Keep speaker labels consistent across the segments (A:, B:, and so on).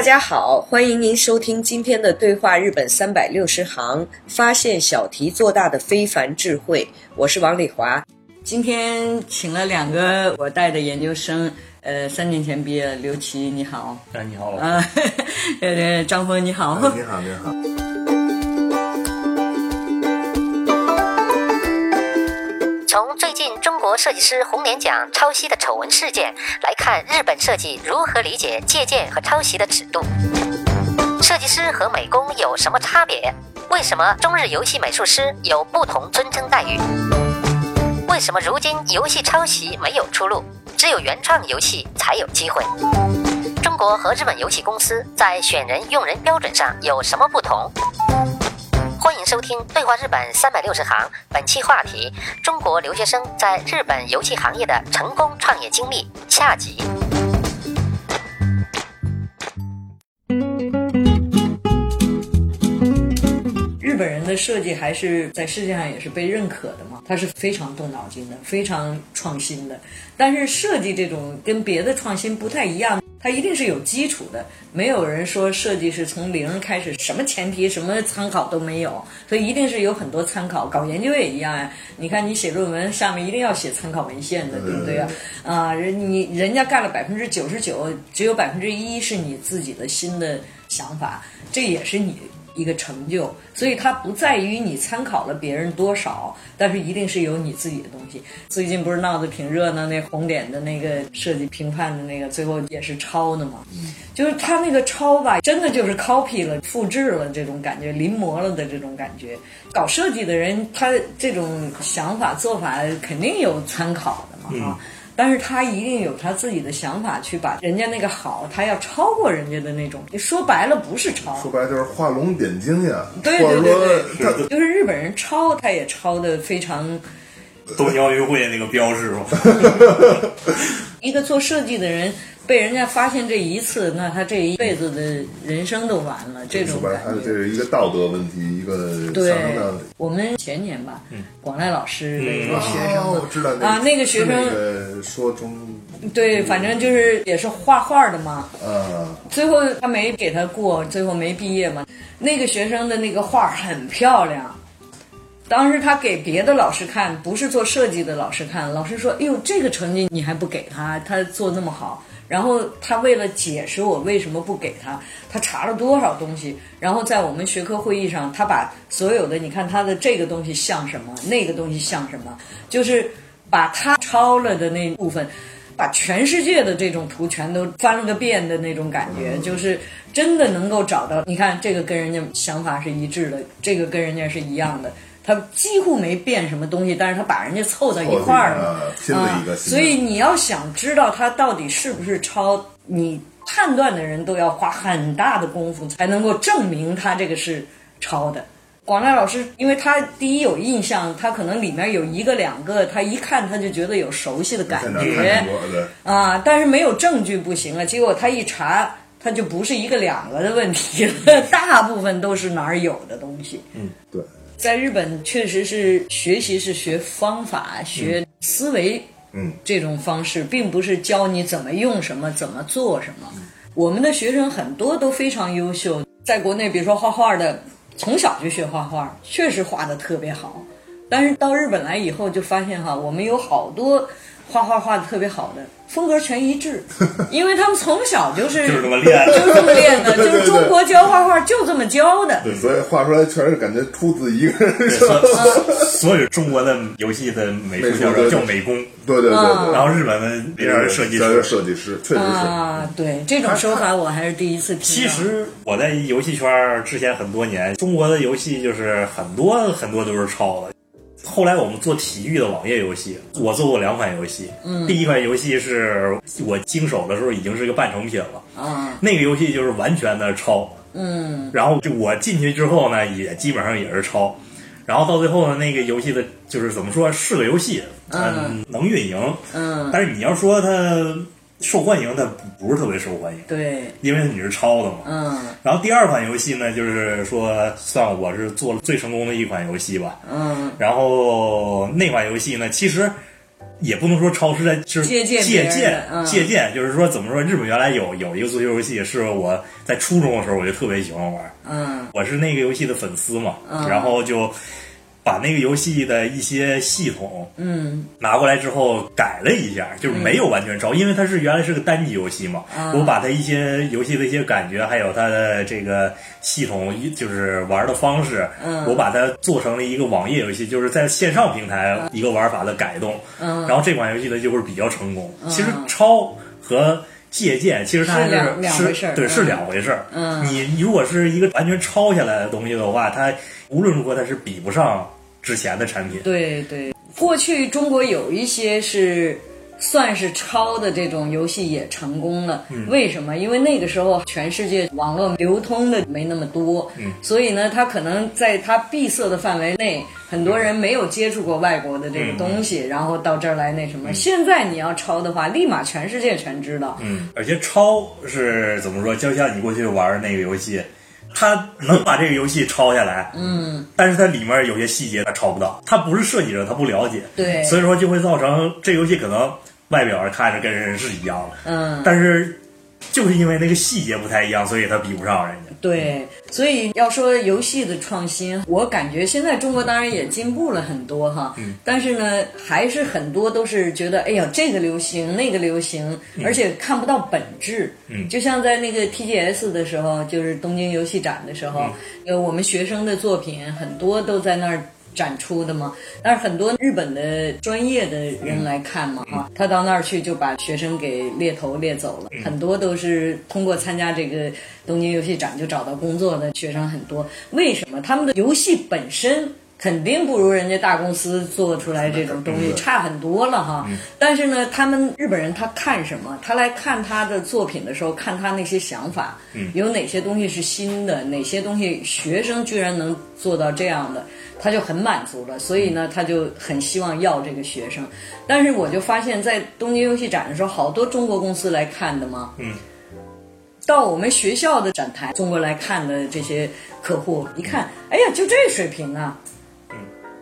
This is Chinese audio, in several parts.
A: 大家好，欢迎您收听今天的对话日本三百六十行，发现小题做大的非凡智慧。我是王丽华，今天请了两个我带的研究生，呃，三年前毕业，刘琦你好，
B: 哎，你好，
A: 啊，呃，张峰你好，
C: 你好，你好。
D: 从最近中国设计师红点奖抄袭的丑闻事件来看，日本设计如何理解借鉴和抄袭的尺度？设计师和美工有什么差别？为什么中日游戏美术师有不同尊称待遇？为什么如今游戏抄袭没有出路，只有原创游戏才有机会？中国和日本游戏公司在选人用人标准上有什么不同？欢迎收听《对话日本三百六十行》，本期话题：中国留学生在日本游戏行业的成功创业经历下集。
A: 日本人的设计还是在世界上也是被认可的嘛，他是非常动脑筋的，非常创新的。但是设计这种跟别的创新不太一样，它一定是有基础的。没有人说设计是从零开始，什么前提、什么参考都没有，所以一定是有很多参考。搞研究也一样呀，你看你写论文下面一定要写参考文献的，对不对呀？啊，人你人家干了百分之九十九，只有百分之一是你自己的新的想法，这也是你。一个成就，所以它不在于你参考了别人多少，但是一定是有你自己的东西。最近不是闹得挺热闹，那红点的那个设计评判的那个，最后也是抄的嘛。就是他那个抄吧，真的就是 copy 了、复制了这种感觉，临摹了的这种感觉。搞设计的人，他这种想法做法肯定有参考的嘛，哈。但是他一定有他自己的想法，去把人家那个好，他要超过人家的那种。你说白了不是抄，
C: 说白就是画龙点睛呀。
A: 对对对对，就是日本人抄，他也抄的非常。
B: 东京奥运会那个标志嘛。
A: 一个做设计的人。被人家发现这一次，那他这一辈子的人生都完了。这种
C: 感觉，这是一个道德问题，一个
A: 对。我们前年吧，广濑老师的一个学生，
C: 知道
A: 啊，那个学
C: 生说中，
A: 对，反正就是也是画画的嘛。
C: 呃，
A: 最后他没给他过，最后没毕业嘛。那个学生的那个画很漂亮，当时他给别的老师看，不是做设计的老师看，老师说：“哎呦，这个成绩你还不给他？他做那么好。”然后他为了解释我为什么不给他，他查了多少东西，然后在我们学科会议上，他把所有的你看他的这个东西像什么，那个东西像什么，就是把他抄了的那部分，把全世界的这种图全都翻了个遍的那种感觉，就是真的能够找到。你看这个跟人家想法是一致的，这个跟人家是一样的。他几乎没变什么东西，但是他把人家凑到一块儿了
C: 啊，
A: 所以你要想知道他到底是不是抄，你判断的人都要花很大的功夫才能够证明他这个是抄的。广濑老师，因为他第一有印象，他可能里面有一个两个，他一看他就觉得有熟悉的感觉啊，但是没有证据不行啊。结果他一查，他就不是一个两个的问题了，大部分都是哪儿有的东西。
C: 嗯，对。
A: 在日本，确实是学习是学方法、学思维，
C: 嗯，
A: 这种方式，并不是教你怎么用什么、怎么做什么。我们的学生很多都非常优秀，在国内，比如说画画的，从小就学画画，确实画的特别好。但是到日本来以后，就发现哈，我们有好多画画画的特别好的，风格全一致，因为他们从小就是
B: 就是这么练
A: 就是这么练的，就是中国教画画就这么教的。
C: 对，所以画出来全是感觉出自一个人。
B: 所所有中国的游戏的美术
C: 教授
B: 叫美工，
C: 对对对对，
B: 然后日本的别人设计师。
C: 设计师，确实是。
A: 啊，对这种说法我还是第一次听。
B: 其实我在游戏圈之前很多年，中国的游戏就是很多很多都是抄的。后来我们做体育的网页游戏，我做过两款游戏。嗯，第一款游戏是我经手的时候已经是个半成品了，
A: 啊，
B: 那个游戏就是完全的抄。
A: 嗯。
B: 然后就我进去之后呢，也基本上也是抄。然后到最后呢，那个游戏的就是怎么说是个游戏，嗯，能运营，
A: 嗯，
B: 但是你要说它受欢迎，它不不是特别受欢迎，
A: 对，
B: 因为你是抄的嘛。
A: 嗯。
B: 然后第二款游戏呢，就是说算我是做了最成功的一款游戏吧。
A: 嗯。
B: 然后那款游戏呢，其实也不能说抄，是在就是
A: 借鉴
B: 借鉴，就是说怎么说？日本原来有有一个足球游戏，是我在初中的时候我就特别喜欢玩，
A: 嗯。
B: 我是那个游戏的粉丝嘛，
A: 嗯。
B: 然后就把那个游戏的一些系统
A: 嗯。
B: 拿过来之后改了一下，就是没有完全抄，因为它是原来是个单机游戏嘛，
A: 啊。
B: 我把它一些游戏的一些感觉，还有它的这个系统，就是玩的方式，
A: 嗯。
B: 我把它做成了一个网页游戏，就是在线上平台一个玩法的改动，
A: 嗯。
B: 然后这款游戏呢就会比较成功。其实抄和借鉴，其实它还
A: 是两两回事儿
B: 对，
A: 嗯
B: 是两回事儿。
A: 嗯。
B: 你如果是一个完全抄下来的东西的话，它无论如何它是比不上之前的产品。
A: 对对，过去中国有一些是算是抄的这种游戏也成功了。为什么？因为那个时候全世界网络流通的没那么多，所以呢，它可能在它闭塞的范围内，很多人没有接触过外国的这个东西，然后到这儿来那什么。现在你要抄的话，立马全世界全知道。
B: 嗯，而且抄是怎么说？就像你过去玩那个游戏，它能把这个游戏抄下来，嗯，但是它里面有些细节他抄不到，他不是设计者，他不了解，
A: 对。
B: 所以说就会造成这游戏可能外表上看着跟人是一样的，
A: 嗯，
B: 但是就是因为那个细节不太一样，所以他比不上人家。
A: 对，所以要说游戏的创新，我感觉现在中国当然也进步了很多哈，但是呢，还是很多都是觉得，哎呀，这个流行，那个流行，而且看不到本质。
B: 嗯
A: 就像在那个 TGS 的时候，就是东京游戏展的时候，呃，我们学生的作品很多都在那儿。展出的嘛，但是很多日本的专业的人来看嘛，哈、他到那儿去就把学生给猎头猎走了，很多都是通过参加这个东京游戏展就找到工作的学生很多。为什么？他们的游戏本身肯定不如人家大公司做出来这种东西差很多了哈。但是呢，他们日本人他看什么？他来看他的作品的时候，看他那些想法，有哪些东西是新的，哪些东西学生居然能做到这样的。他就很满足了，所以呢，他就很希望要这个学生。但是我就发现，在东京游戏展的时候，好多中国公司来看的嘛，
B: 嗯，
A: 到我们学校的展台，中国来看的这些客户一看，哎呀，就这水平啊！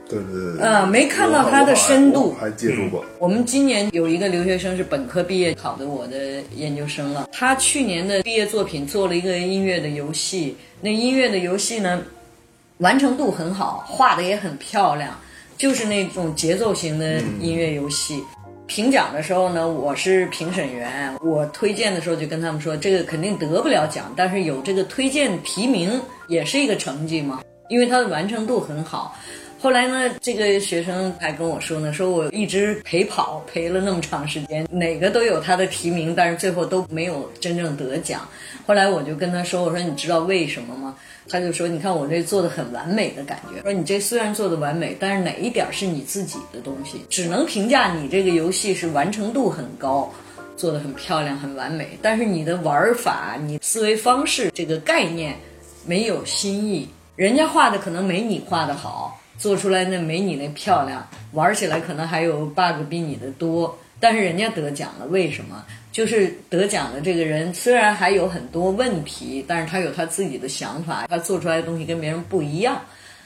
C: 对对对嗯，
A: 呃没看到它的深度
C: 我还接触过。
A: 我们今年有一个留学生是本科毕业考的我的研究生了，他去年的毕业作品做了一个音乐的游戏，那音乐的游戏呢，完成度很好，画的也很漂亮，就是那种节奏型的音乐游戏。评奖的时候呢，我是评审员，我推荐的时候就跟他们说，这个肯定得不了奖，但是有这个推荐提名也是一个成绩嘛，因为它的完成度很好。后来呢，这个学生还跟我说呢，说我一直陪跑，陪了那么长时间，哪个都有他的提名，但是最后都没有真正得奖。后来我就跟他说，我说你知道为什么吗？他就说，你看我这做的很完美的感觉，说你这虽然做的完美，但是哪一点是你自己的东西，只能评价你这个游戏是完成度很高。做的很漂亮，很完美，但是你的玩法、你思维方式这个概念没有新意，人家画的可能没你画的好，做出来那没你那漂亮，玩起来可能还有 bug 比你的多，但是人家得奖了，为什么？就是得奖的这个人虽然还有很多问题，但是他有他自己的想法，他做出来的东西跟别人不一样。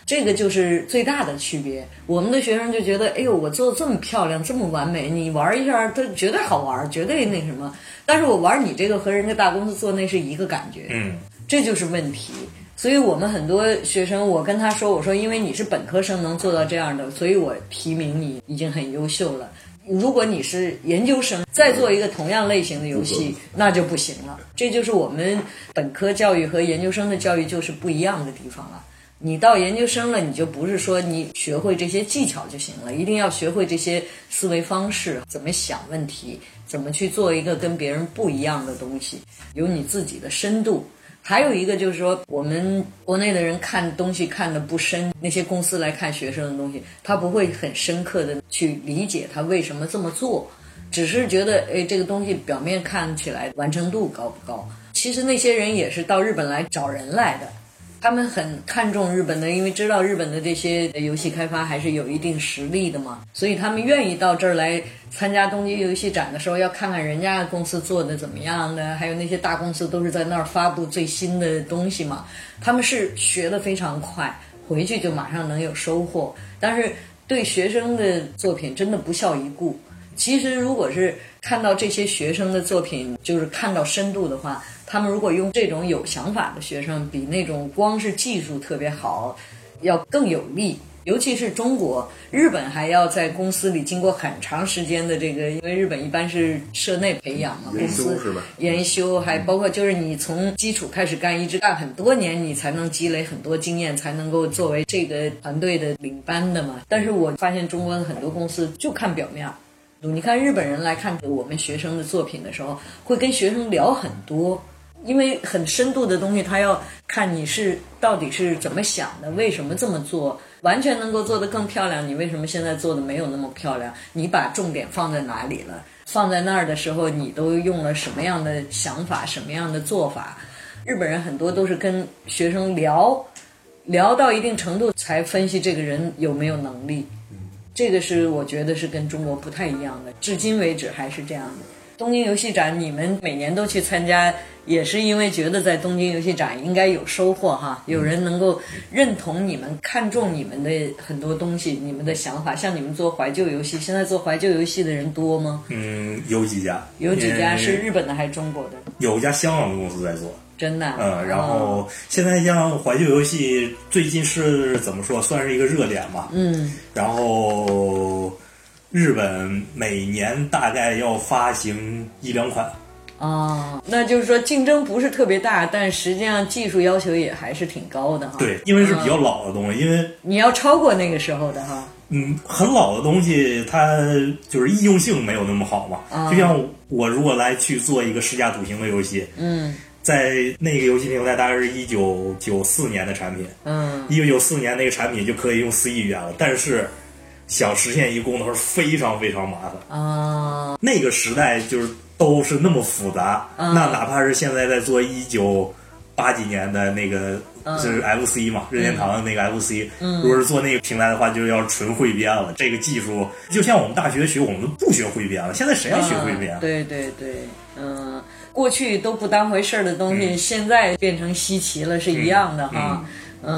A: 这个就是最大的区别。我们的学生就觉得，哎呦，我做的这么漂亮，这么完美，你玩一下，他绝对好玩，绝对那什么。但是我玩你这个和人家大公司做那是一个感觉，
B: 嗯，
A: 这就是问题。所以我们很多学生，我跟他说，我说因为你是本科生能做到这样的，所以我提名你已经很优秀了。如果你是研究生，再做一个同样类型的游戏，那就不行了。这就是我们本科教育和研究生的教育就是不一样的地方了。你到研究生了，你就不是说你学会这些技巧就行了，一定要学会这些思维方式，怎么想问题，怎么去做一个跟别人不一样的东西，有你自己的深度。还有一个就是说，我们国内的人看东西看的不深，那些公司来看学生的东西，他不会很深刻的去理解他为什么这么做，只是觉得哎，这个东西表面看起来完成度高不高？其实那些人也是到日本来找人来的。他们很看重日本的，因为知道日本的这些游戏开发还是有一定实力的嘛，所以他们愿意到这儿来参加东京游戏展的时候，要看看人家公司做的怎么样的，还有那些大公司都是在那儿发布最新的东西嘛。他们是学得非常快，回去就马上能有收获，但是对学生的作品真的不屑一顾。其实如果是看到这些学生的作品，就是看到深度的话。他们如果用这种有想法的学生，比那种光是技术特别好，要更有利。尤其是中国、日本还要在公司里经过很长时间的这个，因为日本一般是社内培养嘛，公司研修还包括就是你从基础开始干，一直干很多年，你才能积累很多经验，才能够作为这个团队的领班的嘛。但是我发现中国的很多公司就看表面，你看日本人来看我们学生的作品的时候，会跟学生聊很多。因为很深度的东西，他要看你是到底是怎么想的，为什么这么做，完全能够做得更漂亮。你为什么现在做的没有那么漂亮？你把重点放在哪里了？放在那儿的时候，你都用了什么样的想法，什么样的做法？日本人很多都是跟学生聊，聊到一定程度才分析这个人有没有能力。这个是我觉得是跟中国不太一样的，至今为止还是这样的。东京游戏展，你们每年都去参加。也是因为觉得在东京游戏展应该有收获哈，有人能够认同你们、看重你们的很多东西、你们的想法。像你们做怀旧游戏，现在做怀旧游戏的人多吗？
B: 嗯，有几家。
A: 有几家是日本的还是中国的？
B: 有一家香港的公司在做。
A: 真的。
B: 嗯，然后现在像怀旧游戏，最近是怎么说，算是一个热点吧。
A: 嗯。
B: 然后日本每年大概要发行一两款。
A: 哦，那就是说竞争不是特别大，但实际上技术要求也还是挺高的哈。
B: 对，因为是比较老的东西，因为
A: 你要超过那个时候的哈。
B: 嗯，很老的东西，它就是易用性没有那么好嘛。就像我如果来去做一个试驾图形的游戏，
A: 嗯，
B: 在那个游戏平台大概是一九九四年的产品，
A: 嗯，
B: 一九九四年那个产品就可以用 C 语言了，但是想实现一个功能是非常非常麻烦
A: 啊。
B: 那个时代就是。都是那么复杂，那哪怕是现在在做一九八几年的那个，就是 FC 嘛，任天堂的那个 FC，如果是做那个平台的话，就要纯汇编了。这个技术就像我们大学学，我们不学汇编了。现在谁还学汇编？
A: 对对对，嗯，过去都不当回事儿的东西，现在变成稀奇了，是一样的哈。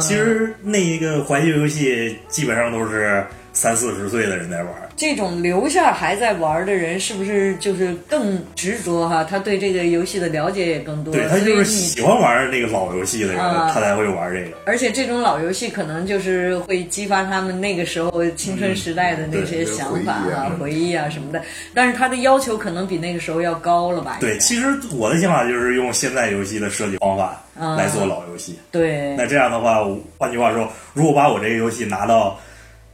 B: 其实那一个怀旧游戏基本上都是三四十岁的人在玩。
A: 这种留下还在玩的人，是不是就是更执着哈？他对这个游戏的了解也更多。
B: 对他就是喜欢玩那个老游戏的人，他才会玩这个。
A: 而且这种老游戏可能就是会激发他们那个时候青春时代的那些想法啊、回忆啊什么的。但是他的要求可能比那个时候要高了吧？
B: 对，其实我的想法就是用现在游戏的设计方法来做老游戏。
A: 对。
B: 那这样的话，换句话说，如果把我这个游戏拿到。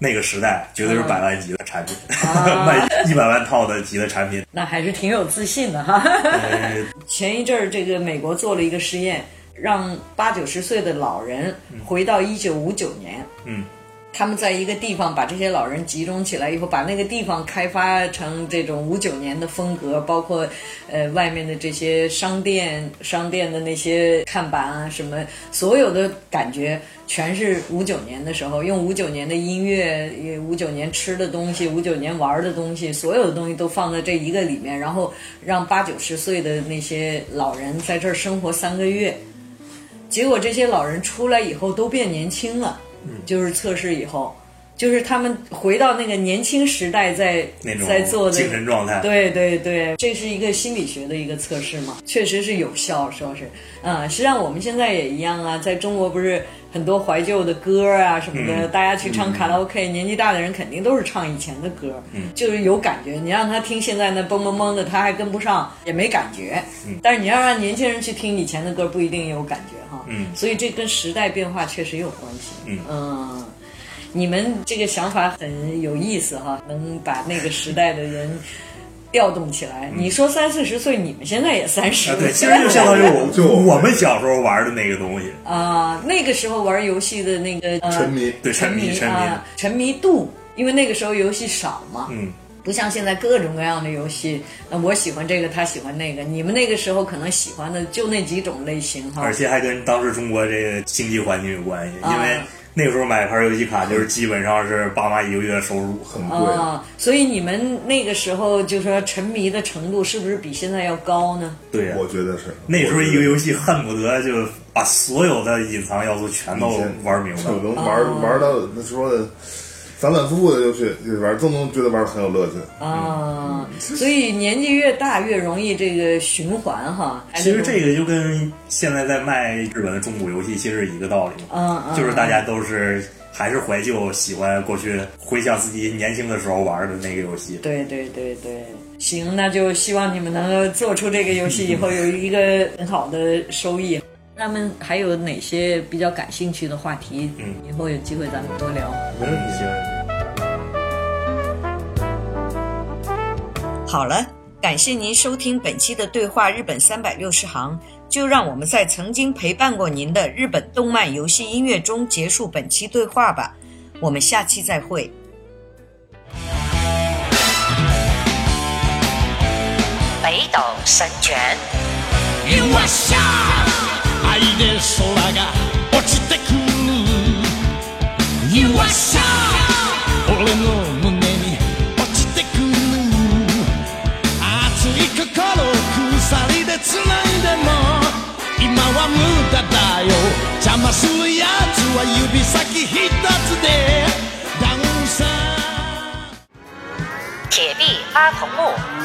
B: 那个时代绝对是百万级的产品，卖一百万套的级的产品，
A: 那还是挺有自信的哈。前一阵儿，这个美国做了一个实验，让八九十岁的老人回到一九五九年。
B: 嗯。
A: 他们在一个地方把这些老人集中起来以后，把那个地方开发成这种五九年的风格，包括呃外面的这些商店、商店的那些看板啊什么，所有的感觉全是五九年的时候，用五九年的音乐、五九年吃的东西、五九年玩的东西，所有的东西都放在这一个里面，然后让八九十岁的那些老人在这儿生活三个月，结果这些老人出来以后都变年轻了。就是测试以后，就是他们回到那个年轻时代，在在做的
B: 精神状态。
A: 对对对，这是一个心理学的一个测试嘛，确实是有效，说是。嗯，实际上我们现在也一样啊，在中国不是很多怀旧的歌啊什么的，
B: 嗯
A: 大家去唱卡拉 OK，、年纪大的人肯定都是唱以前的歌，
B: 嗯
A: 就是有感觉。你让他听现在那蹦蹦蹦的，他还跟不上，也没感觉。
B: 嗯
A: 但是你要让年轻人去听以前的歌，不一定有感觉哈。
B: 嗯
A: 所以这跟时代变化确实有关系。
B: 嗯
A: 嗯你们这个想法很有意思哈，能把那个时代的人调动起来。你说三四十岁，你们现在也三十
B: 啊，
A: 了，
B: 对，其实就相当于我
C: 就
B: 我们小时候玩的那个东西，
A: 啊、那个时候玩游戏的那个、呃、
C: 沉迷
B: 对，
A: 沉
B: 沉迷沉迷，
A: 啊、沉迷度，因为那个时候游戏少嘛，
B: 嗯，
A: 不像现在各种各样的游戏，那我喜欢这个，他喜欢那个，你们那个时候可能喜欢的就那几种类型哈
B: 而。且还跟当时中国这个经济环境有关系，
A: 啊
B: 因为那个时候买盘游戏卡就是基本上是爸妈一个月收入，
C: 很贵。
A: 啊，所以你们那个时候就说沉迷的程度是不是比现在要高呢？
B: 对呀、
C: 我觉得是
B: 那时候一个游戏恨不得就把所有的隐藏要素全都玩明白
C: 就。能玩玩到那说的反反复复的就去就玩，都能觉得玩的很有乐趣。
A: 啊，所以年纪越大越容易这个循环哈。
B: 其实这个就跟现在在卖日本的中古游戏其实是一个道理嘛，
A: 嗯嗯，
B: 就是大家都是还是怀旧，喜欢过去回想自己年轻的时候玩的那个游戏。
A: 对对对对，行，那就希望你们能够做出这个游戏以后有一个很好的收益。他们还有哪些比较感兴趣的话题？
B: 嗯，
A: 以后有机会咱们多聊。
B: 没问题，
A: 好了，感谢您收听本期的对话日本三百六十行。就让我们在曾经陪伴过您的日本动漫、游戏、音乐中结束本期对话吧。我们下期再会。
E: 北斗神拳。
F: よっしゃ 愛で空が落ちてくる。よっしゃ俺の胸に落ちてくる。熱い心鎖で繋いでも今は無駄だよ。邪魔するやつは指先一つで。ダウンさ
E: 铁臂阿童木。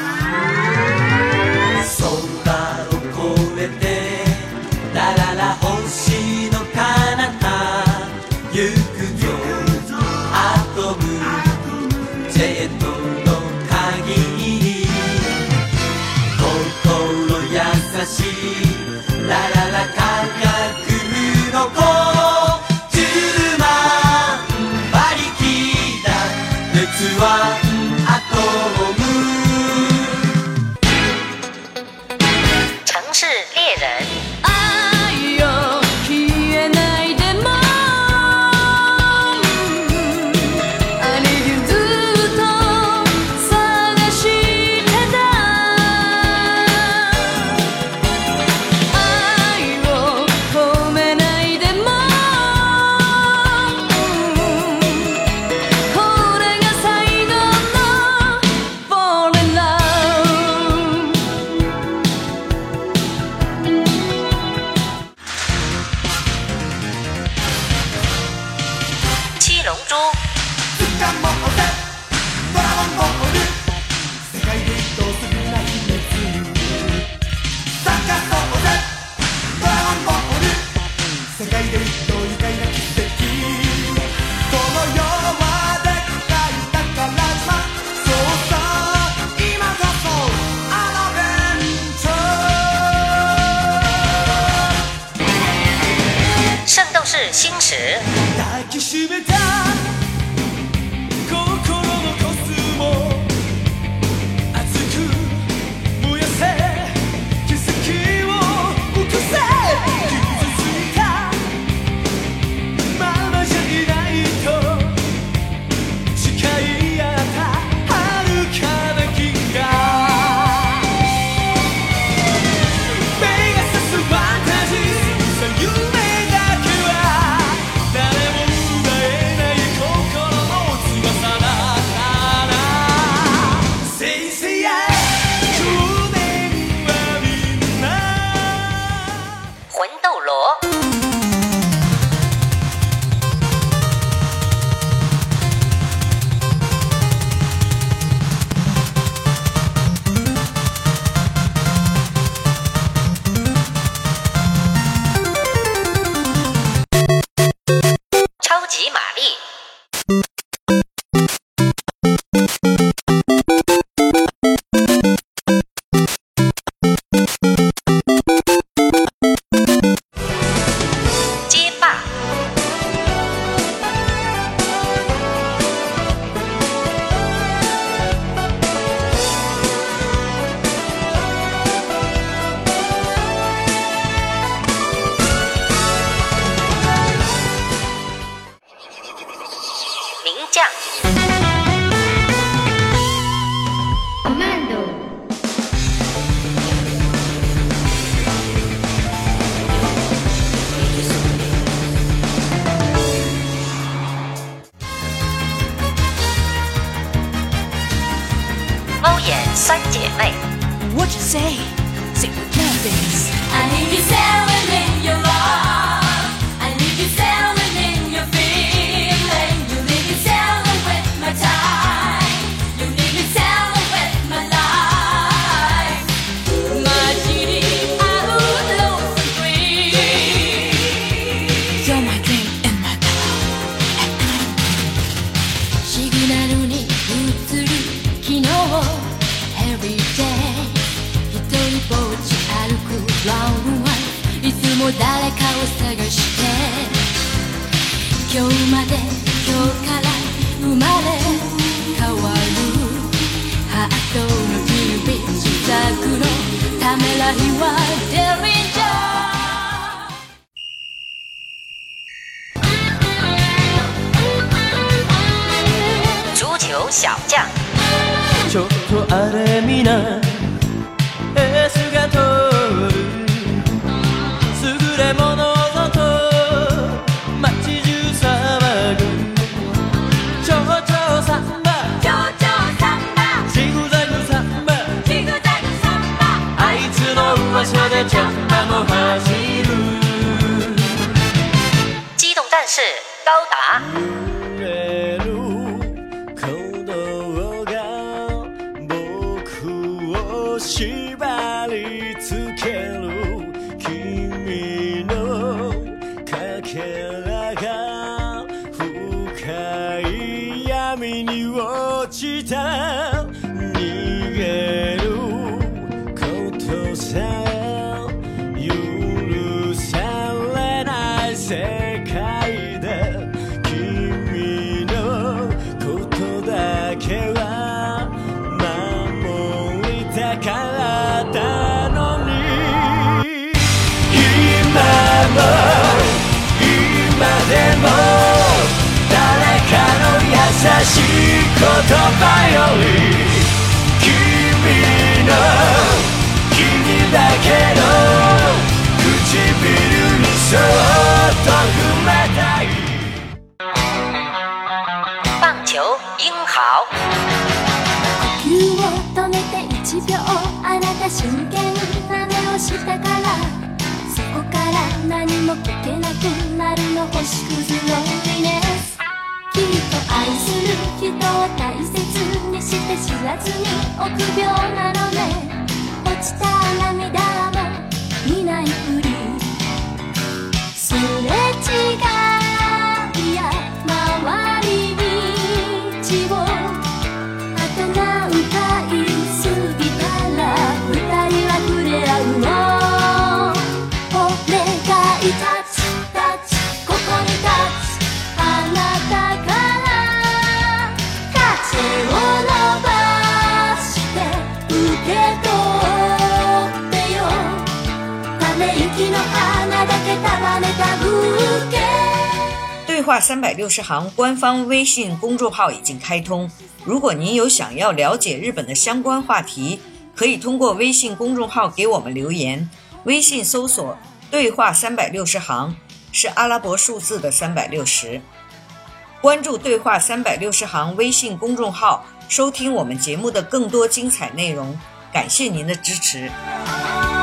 G: 世界で
H: 君のことだけは守りたかったのに。今も今でも誰かの優しい言葉より君の君だけの唇にそっ
I: 星屑ロンリネスきっと愛する人を大切にして知らずに臆病なのね。落ちた涙も見ないふり。すれ違い
J: 话三百六十行官方微信公众号已经开通，如果您有想要了解日本的相关话题，可以通过微信公众号给我们留言。微信搜索“对话三百六十行”，是阿拉伯数字的三百六十。关注“对话三百六十行”微信公众号，收听我们节目的更多精彩内容。感谢您的支持。「